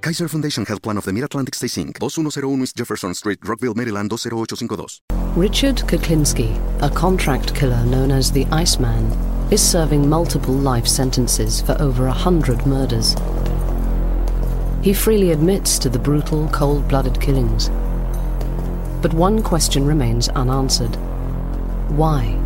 Kaiser Foundation Health Plan of the Mid-Atlantic Stay Inc., 2101 East Jefferson Street, Rockville, Maryland 20852. Richard Kuklinski, a contract killer known as the Iceman, is serving multiple life sentences for over a hundred murders. He freely admits to the brutal, cold-blooded killings. But one question remains unanswered. Why?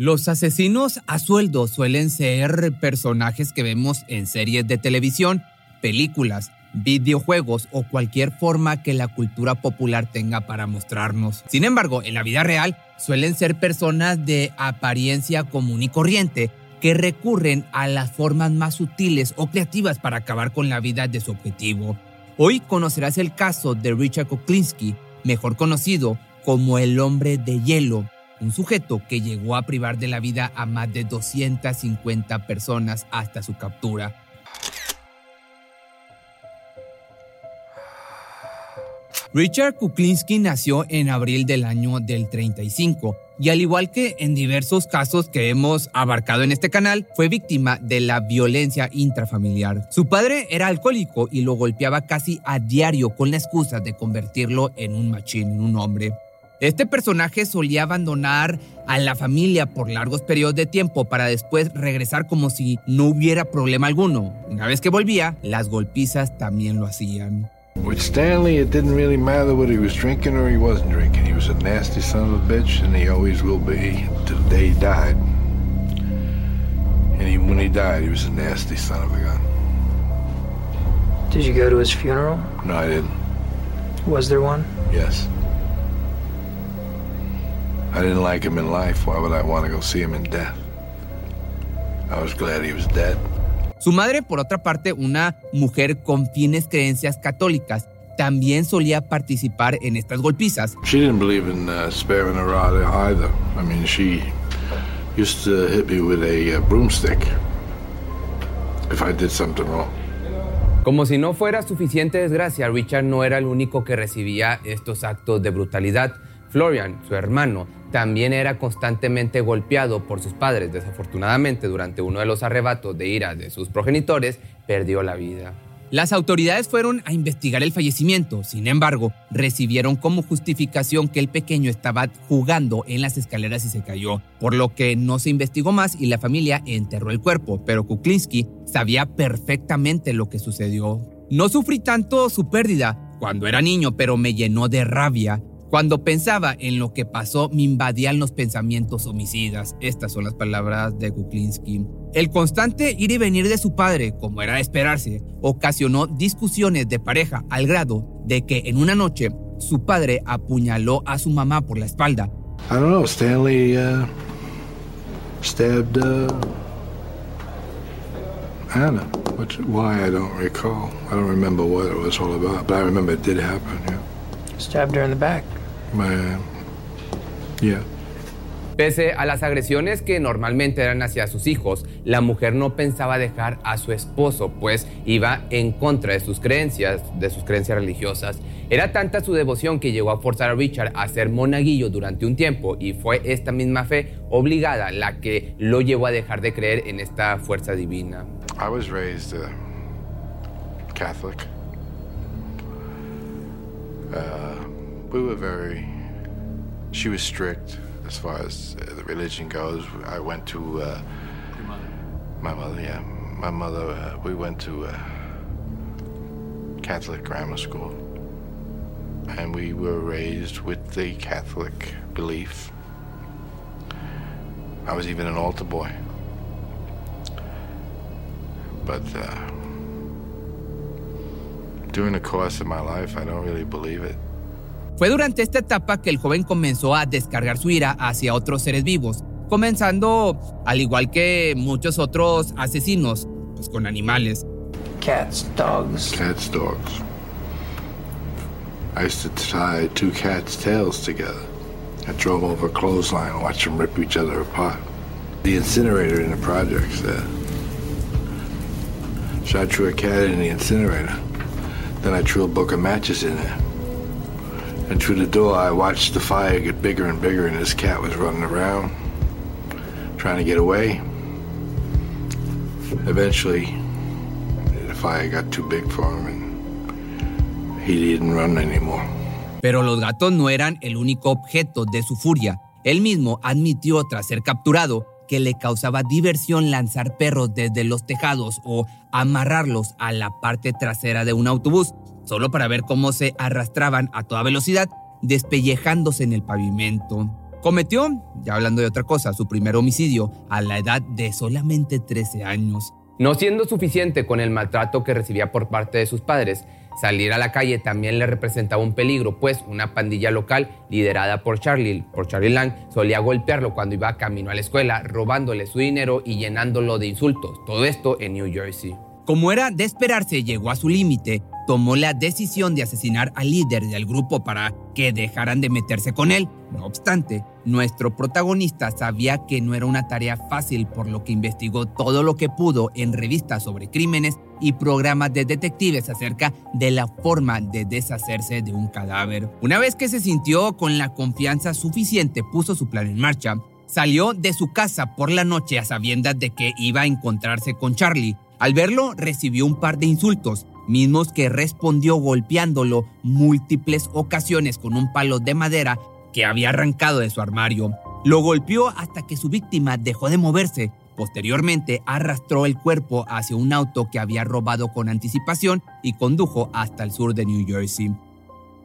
Los asesinos a sueldo suelen ser personajes que vemos en series de televisión películas, videojuegos o cualquier forma que la cultura popular tenga para mostrarnos. Sin embargo, en la vida real suelen ser personas de apariencia común y corriente que recurren a las formas más sutiles o creativas para acabar con la vida de su objetivo. Hoy conocerás el caso de Richard Kuklinski, mejor conocido como el hombre de hielo, un sujeto que llegó a privar de la vida a más de 250 personas hasta su captura. Richard Kuklinski nació en abril del año del 35 y al igual que en diversos casos que hemos abarcado en este canal, fue víctima de la violencia intrafamiliar. Su padre era alcohólico y lo golpeaba casi a diario con la excusa de convertirlo en un machín, en un hombre. Este personaje solía abandonar a la familia por largos periodos de tiempo para después regresar como si no hubiera problema alguno. Una vez que volvía, las golpizas también lo hacían. With Stanley, it didn't really matter whether he was drinking or he wasn't drinking. He was a nasty son of a bitch, and he always will be till the day he died. And when he died, he was a nasty son of a gun. Did you go to his funeral? No, I didn't. Was there one? Yes. I didn't like him in life. Why would I want to go see him in death? I was glad he was dead. Su madre, por otra parte, una mujer con fines creencias católicas, también solía participar en estas golpizas. She didn't believe in uh, sparing a rod either. I mean, she used to hit me with a uh, broomstick if I did something wrong. Como si no fuera suficiente desgracia, Richard no era el único que recibía estos actos de brutalidad. Florian, su hermano, también era constantemente golpeado por sus padres. Desafortunadamente, durante uno de los arrebatos de ira de sus progenitores, perdió la vida. Las autoridades fueron a investigar el fallecimiento, sin embargo, recibieron como justificación que el pequeño estaba jugando en las escaleras y se cayó, por lo que no se investigó más y la familia enterró el cuerpo, pero Kuklinski sabía perfectamente lo que sucedió. No sufrí tanto su pérdida cuando era niño, pero me llenó de rabia cuando pensaba en lo que pasó, me invadían los pensamientos homicidas. Estas son las palabras de Kuklinski. El constante ir y venir de su padre, como era de esperarse, ocasionó discusiones de pareja al grado de que en una noche su padre apuñaló a su mamá por la espalda. I don't know, Stanley uh, stabbed uh, Anna. Which, why I don't recall. I don't remember what it was all about, but I remember it did happen. Yeah. Stabbed her in the back. Yeah. Pese a las agresiones que normalmente eran hacia sus hijos, la mujer no pensaba dejar a su esposo, pues iba en contra de sus creencias, de sus creencias religiosas. Era tanta su devoción que llegó a forzar a Richard a ser monaguillo durante un tiempo y fue esta misma fe obligada la que lo llevó a dejar de creer en esta fuerza divina. I was raised uh, Catholic. Uh, we were very. She was strict as far as uh, the religion goes. I went to. Uh, my mother, yeah. My mother, uh, we went to uh, Catholic grammar school. And we were raised with the Catholic belief. I was even an altar boy. But uh, during the course of my life, I don't really believe it. Fue durante esta etapa que el joven comenzó a descargar su ira hacia otros seres vivos, comenzando, al igual que muchos otros asesinos, pues con animales. Cats, dogs. Cats, dogs. I used to tie two cats' tails together. I drove over a clothesline and watched them rip each other apart. The incinerator in the projects there. So I threw a cat in the incinerator. Then I threw a book of matches in there. And through the door, I watched the fire get bigger and bigger, and this cat was running around, trying to get away. Eventually, the fire got too big for him, and he didn't run anymore. Pero los gatos no eran el único objeto de su furia. Él mismo admitió tras ser capturado que le causaba diversión lanzar perros desde los tejados o amarrarlos a la parte trasera de un autobús, solo para ver cómo se arrastraban a toda velocidad, despellejándose en el pavimento. Cometió, ya hablando de otra cosa, su primer homicidio a la edad de solamente 13 años. No siendo suficiente con el maltrato que recibía por parte de sus padres, salir a la calle también le representaba un peligro, pues una pandilla local liderada por Charlie, por Charlie Lang, solía golpearlo cuando iba camino a la escuela, robándole su dinero y llenándolo de insultos. Todo esto en New Jersey. Como era de esperarse, llegó a su límite, tomó la decisión de asesinar al líder del grupo para que dejaran de meterse con él. No obstante, nuestro protagonista sabía que no era una tarea fácil, por lo que investigó todo lo que pudo en revistas sobre crímenes y programas de detectives acerca de la forma de deshacerse de un cadáver. Una vez que se sintió con la confianza suficiente, puso su plan en marcha. Salió de su casa por la noche a sabiendas de que iba a encontrarse con Charlie. Al verlo, recibió un par de insultos, mismos que respondió golpeándolo múltiples ocasiones con un palo de madera que había arrancado de su armario. Lo golpeó hasta que su víctima dejó de moverse. Posteriormente arrastró el cuerpo hacia un auto que había robado con anticipación y condujo hasta el sur de New Jersey.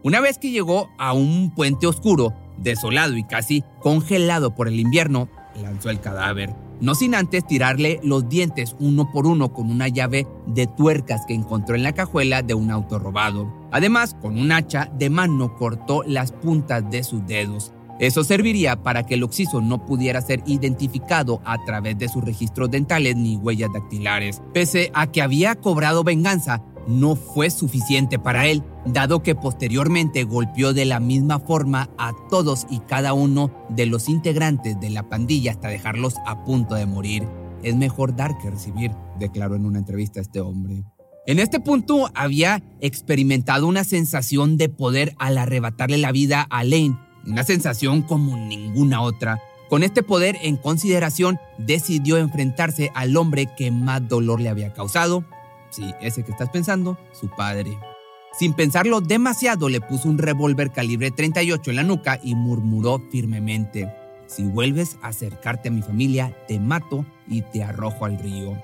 Una vez que llegó a un puente oscuro, desolado y casi congelado por el invierno, lanzó el cadáver no sin antes tirarle los dientes uno por uno con una llave de tuercas que encontró en la cajuela de un auto robado. Además, con un hacha de mano cortó las puntas de sus dedos. Eso serviría para que el occiso no pudiera ser identificado a través de sus registros dentales ni huellas dactilares. Pese a que había cobrado venganza, no fue suficiente para él, dado que posteriormente golpeó de la misma forma a todos y cada uno de los integrantes de la pandilla hasta dejarlos a punto de morir. Es mejor dar que recibir, declaró en una entrevista este hombre. En este punto había experimentado una sensación de poder al arrebatarle la vida a Lane, una sensación como ninguna otra. Con este poder en consideración, decidió enfrentarse al hombre que más dolor le había causado, Sí, ese que estás pensando, su padre. Sin pensarlo demasiado, le puso un revólver calibre 38 en la nuca y murmuró firmemente, si vuelves a acercarte a mi familia, te mato y te arrojo al río.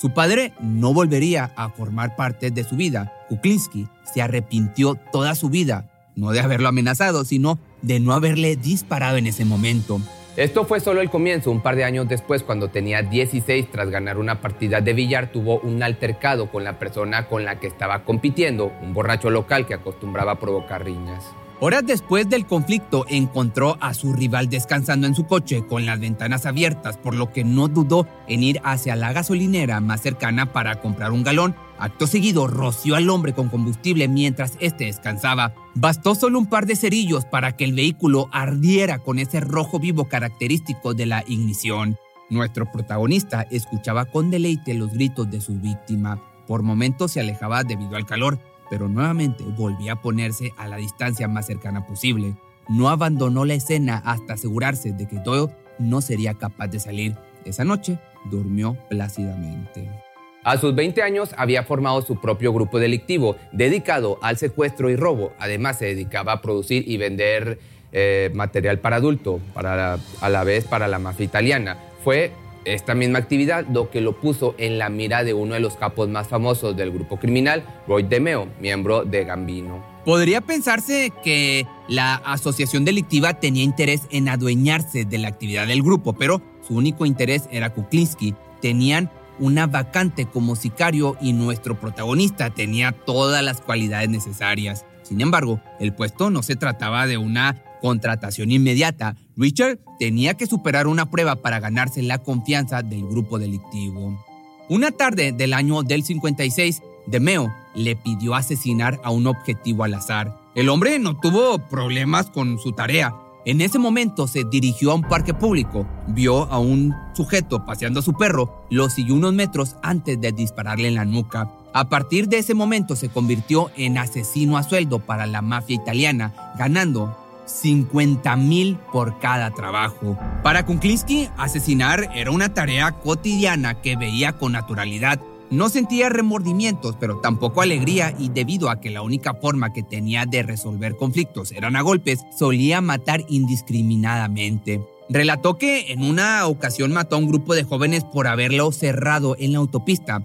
Su padre no volvería a formar parte de su vida. Kuklinski se arrepintió toda su vida, no de haberlo amenazado, sino de no haberle disparado en ese momento. Esto fue solo el comienzo, un par de años después, cuando tenía 16 tras ganar una partida de billar, tuvo un altercado con la persona con la que estaba compitiendo, un borracho local que acostumbraba a provocar riñas. Horas después del conflicto encontró a su rival descansando en su coche con las ventanas abiertas, por lo que no dudó en ir hacia la gasolinera más cercana para comprar un galón Acto seguido roció al hombre con combustible mientras éste descansaba. Bastó solo un par de cerillos para que el vehículo ardiera con ese rojo vivo característico de la ignición. Nuestro protagonista escuchaba con deleite los gritos de su víctima. Por momentos se alejaba debido al calor, pero nuevamente volvía a ponerse a la distancia más cercana posible. No abandonó la escena hasta asegurarse de que Doyle no sería capaz de salir. Esa noche durmió plácidamente. A sus 20 años había formado su propio grupo delictivo dedicado al secuestro y robo. Además se dedicaba a producir y vender eh, material para adulto, para, a la vez para la mafia italiana. Fue esta misma actividad lo que lo puso en la mira de uno de los capos más famosos del grupo criminal, Roy DeMeo, miembro de Gambino. Podría pensarse que la asociación delictiva tenía interés en adueñarse de la actividad del grupo, pero su único interés era Kuklinski. Tenían una vacante como sicario y nuestro protagonista tenía todas las cualidades necesarias. Sin embargo, el puesto no se trataba de una contratación inmediata. Richard tenía que superar una prueba para ganarse la confianza del grupo delictivo. Una tarde del año del 56, DeMeo le pidió asesinar a un objetivo al azar. El hombre no tuvo problemas con su tarea. En ese momento se dirigió a un parque público, vio a un sujeto paseando a su perro, lo siguió unos metros antes de dispararle en la nuca. A partir de ese momento se convirtió en asesino a sueldo para la mafia italiana, ganando 50 mil por cada trabajo. Para Kuklinski, asesinar era una tarea cotidiana que veía con naturalidad no sentía remordimientos, pero tampoco alegría y debido a que la única forma que tenía de resolver conflictos eran a golpes, solía matar indiscriminadamente. Relató que en una ocasión mató a un grupo de jóvenes por haberlo cerrado en la autopista.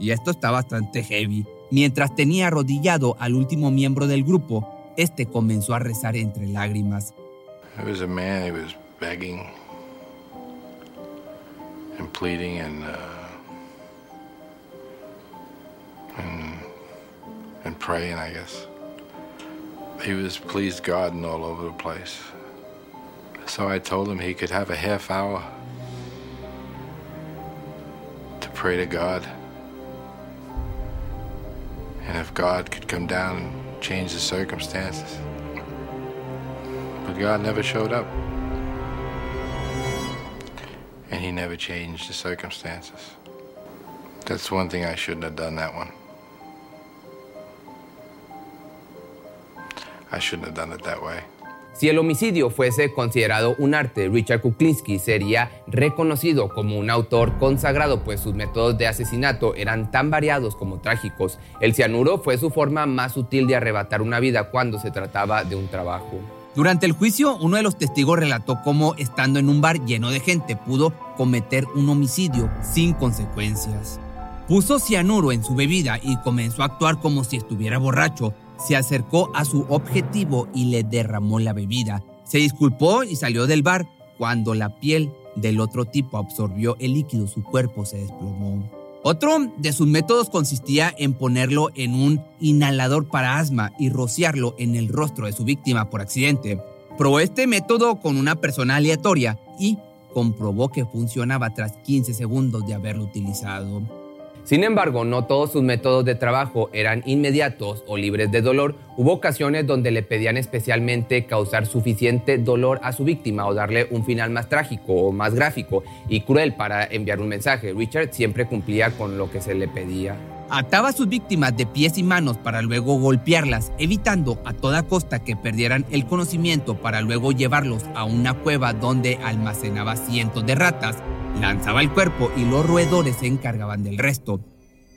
Y esto está bastante heavy. Mientras tenía arrodillado al último miembro del grupo, este comenzó a rezar entre lágrimas. begging pleading uh, and, and praying, I guess. He was pleased God and all over the place. So I told him he could have a half hour to pray to God. And if God could come down and change the circumstances. But God never showed up. And he never changed the circumstances. That's one thing I shouldn't have done that one. Si el homicidio fuese considerado un arte, Richard Kuklinski sería reconocido como un autor consagrado, pues sus métodos de asesinato eran tan variados como trágicos. El cianuro fue su forma más sutil de arrebatar una vida cuando se trataba de un trabajo. Durante el juicio, uno de los testigos relató cómo, estando en un bar lleno de gente, pudo cometer un homicidio sin consecuencias. Puso cianuro en su bebida y comenzó a actuar como si estuviera borracho, se acercó a su objetivo y le derramó la bebida. Se disculpó y salió del bar. Cuando la piel del otro tipo absorbió el líquido, su cuerpo se desplomó. Otro de sus métodos consistía en ponerlo en un inhalador para asma y rociarlo en el rostro de su víctima por accidente. Probó este método con una persona aleatoria y comprobó que funcionaba tras 15 segundos de haberlo utilizado. Sin embargo, no todos sus métodos de trabajo eran inmediatos o libres de dolor. Hubo ocasiones donde le pedían especialmente causar suficiente dolor a su víctima o darle un final más trágico o más gráfico y cruel para enviar un mensaje. Richard siempre cumplía con lo que se le pedía. Ataba a sus víctimas de pies y manos para luego golpearlas, evitando a toda costa que perdieran el conocimiento para luego llevarlos a una cueva donde almacenaba cientos de ratas lanzaba el cuerpo y los roedores se encargaban del resto.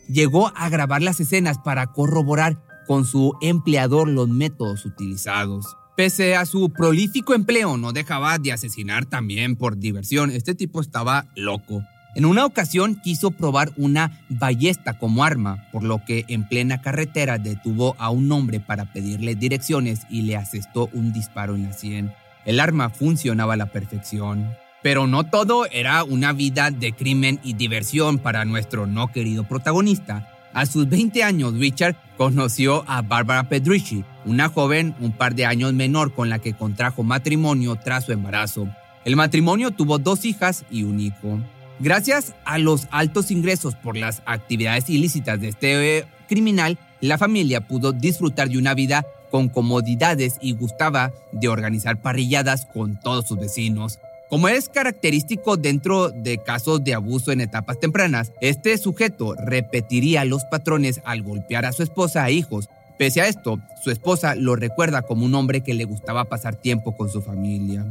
Llegó a grabar las escenas para corroborar con su empleador los métodos utilizados. Pese a su prolífico empleo, no dejaba de asesinar también por diversión. Este tipo estaba loco. En una ocasión quiso probar una ballesta como arma, por lo que en plena carretera detuvo a un hombre para pedirle direcciones y le asestó un disparo en la sien. El arma funcionaba a la perfección. Pero no todo era una vida de crimen y diversión para nuestro no querido protagonista. A sus 20 años, Richard conoció a Barbara Pedrici, una joven un par de años menor con la que contrajo matrimonio tras su embarazo. El matrimonio tuvo dos hijas y un hijo. Gracias a los altos ingresos por las actividades ilícitas de este eh, criminal, la familia pudo disfrutar de una vida con comodidades y gustaba de organizar parrilladas con todos sus vecinos. Como es característico dentro de casos de abuso en etapas tempranas, este sujeto repetiría los patrones al golpear a su esposa e hijos. Pese a esto, su esposa lo recuerda como un hombre que le gustaba pasar tiempo con su familia.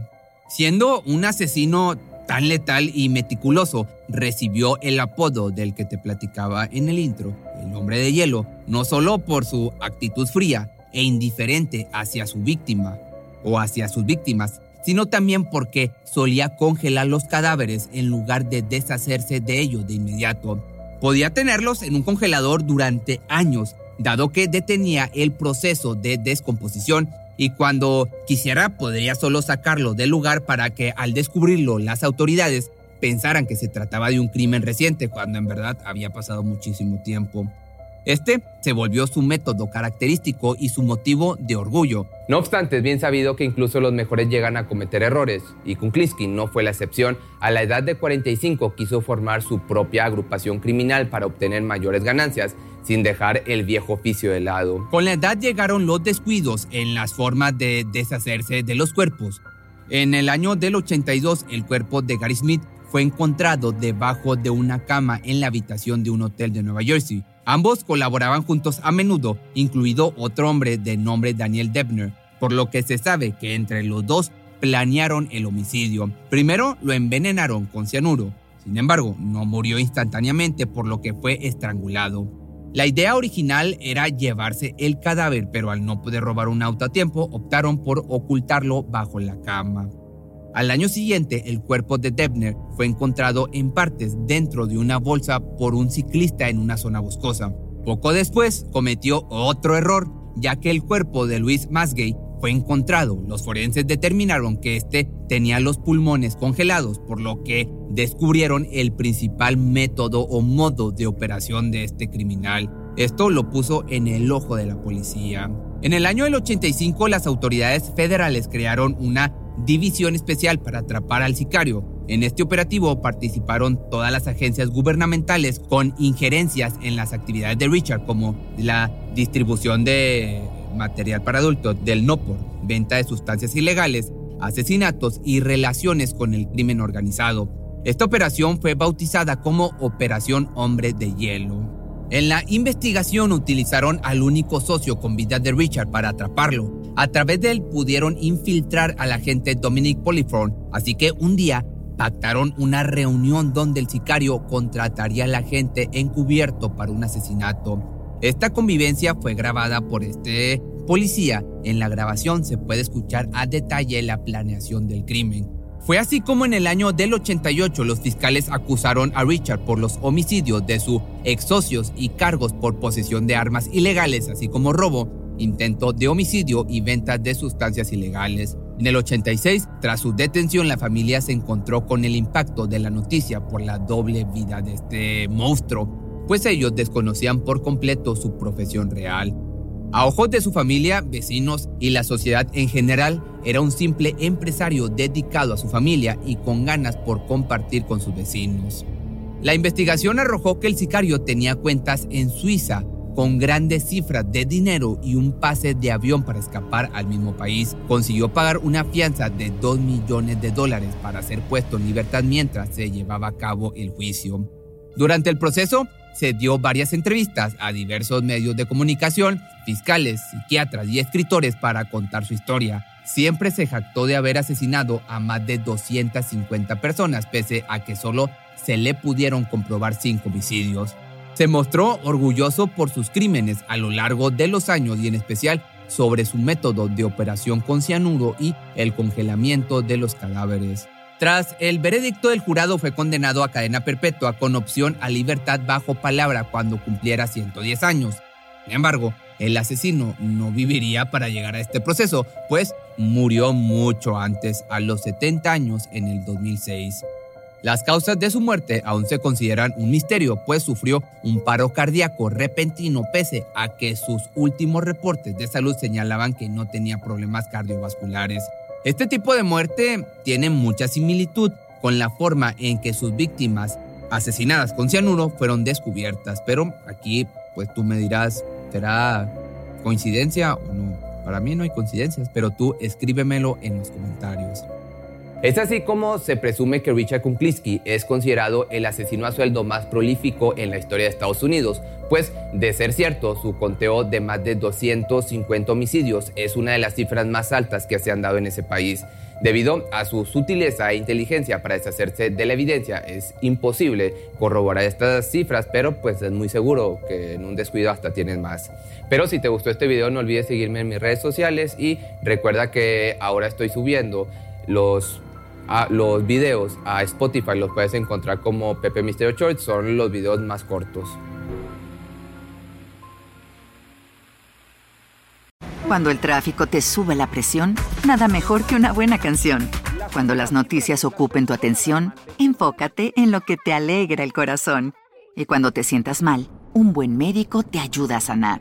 Siendo un asesino tan letal y meticuloso, recibió el apodo del que te platicaba en el intro, el hombre de hielo, no solo por su actitud fría e indiferente hacia su víctima o hacia sus víctimas, sino también porque solía congelar los cadáveres en lugar de deshacerse de ellos de inmediato. Podía tenerlos en un congelador durante años, dado que detenía el proceso de descomposición y cuando quisiera podría solo sacarlo del lugar para que al descubrirlo las autoridades pensaran que se trataba de un crimen reciente cuando en verdad había pasado muchísimo tiempo. Este se volvió su método característico y su motivo de orgullo. No obstante, es bien sabido que incluso los mejores llegan a cometer errores, y Kunkliski no fue la excepción. A la edad de 45 quiso formar su propia agrupación criminal para obtener mayores ganancias, sin dejar el viejo oficio de lado. Con la edad llegaron los descuidos en las formas de deshacerse de los cuerpos. En el año del 82, el cuerpo de Gary Smith fue encontrado debajo de una cama en la habitación de un hotel de Nueva Jersey. Ambos colaboraban juntos a menudo, incluido otro hombre de nombre Daniel Debner, por lo que se sabe que entre los dos planearon el homicidio. Primero lo envenenaron con cianuro, sin embargo no murió instantáneamente por lo que fue estrangulado. La idea original era llevarse el cadáver, pero al no poder robar un auto a tiempo, optaron por ocultarlo bajo la cama. Al año siguiente, el cuerpo de Debner fue encontrado en partes dentro de una bolsa por un ciclista en una zona boscosa. Poco después, cometió otro error, ya que el cuerpo de Luis Masgay fue encontrado. Los forenses determinaron que este tenía los pulmones congelados, por lo que descubrieron el principal método o modo de operación de este criminal. Esto lo puso en el ojo de la policía. En el año del 85, las autoridades federales crearon una división especial para atrapar al sicario. En este operativo participaron todas las agencias gubernamentales con injerencias en las actividades de Richard, como la distribución de material para adultos, del no por, venta de sustancias ilegales, asesinatos y relaciones con el crimen organizado. Esta operación fue bautizada como Operación Hombre de Hielo. En la investigación utilizaron al único socio con vida de Richard para atraparlo. A través de él pudieron infiltrar al agente Dominic Polifron, así que un día pactaron una reunión donde el sicario contrataría al agente encubierto para un asesinato. Esta convivencia fue grabada por este policía. En la grabación se puede escuchar a detalle la planeación del crimen. Fue así como en el año del 88 los fiscales acusaron a Richard por los homicidios de sus ex socios y cargos por posesión de armas ilegales, así como robo, intento de homicidio y venta de sustancias ilegales. En el 86, tras su detención, la familia se encontró con el impacto de la noticia por la doble vida de este monstruo, pues ellos desconocían por completo su profesión real. A ojos de su familia, vecinos y la sociedad en general, era un simple empresario dedicado a su familia y con ganas por compartir con sus vecinos. La investigación arrojó que el sicario tenía cuentas en Suiza con grandes cifras de dinero y un pase de avión para escapar al mismo país. Consiguió pagar una fianza de 2 millones de dólares para ser puesto en libertad mientras se llevaba a cabo el juicio. Durante el proceso, se dio varias entrevistas a diversos medios de comunicación, fiscales, psiquiatras y escritores para contar su historia. Siempre se jactó de haber asesinado a más de 250 personas, pese a que solo se le pudieron comprobar cinco homicidios. Se mostró orgulloso por sus crímenes a lo largo de los años y en especial sobre su método de operación con cianuro y el congelamiento de los cadáveres. Tras el veredicto del jurado fue condenado a cadena perpetua con opción a libertad bajo palabra cuando cumpliera 110 años. Sin embargo, el asesino no viviría para llegar a este proceso, pues murió mucho antes, a los 70 años en el 2006. Las causas de su muerte aún se consideran un misterio, pues sufrió un paro cardíaco repentino pese a que sus últimos reportes de salud señalaban que no tenía problemas cardiovasculares. Este tipo de muerte tiene mucha similitud con la forma en que sus víctimas asesinadas con cianuro fueron descubiertas. Pero aquí, pues tú me dirás, ¿será coincidencia o no? Para mí no hay coincidencias, pero tú escríbemelo en los comentarios. Es así como se presume que Richard Kuklinski es considerado el asesino a sueldo más prolífico en la historia de Estados Unidos, pues de ser cierto, su conteo de más de 250 homicidios es una de las cifras más altas que se han dado en ese país. Debido a su sutileza e inteligencia para deshacerse de la evidencia, es imposible corroborar estas cifras, pero pues es muy seguro que en un descuido hasta tienes más. Pero si te gustó este video, no olvides seguirme en mis redes sociales y recuerda que ahora estoy subiendo los los videos a Spotify los puedes encontrar como Pepe Misterio Short, son los videos más cortos. Cuando el tráfico te sube la presión, nada mejor que una buena canción. Cuando las noticias ocupen tu atención, enfócate en lo que te alegra el corazón. Y cuando te sientas mal, un buen médico te ayuda a sanar.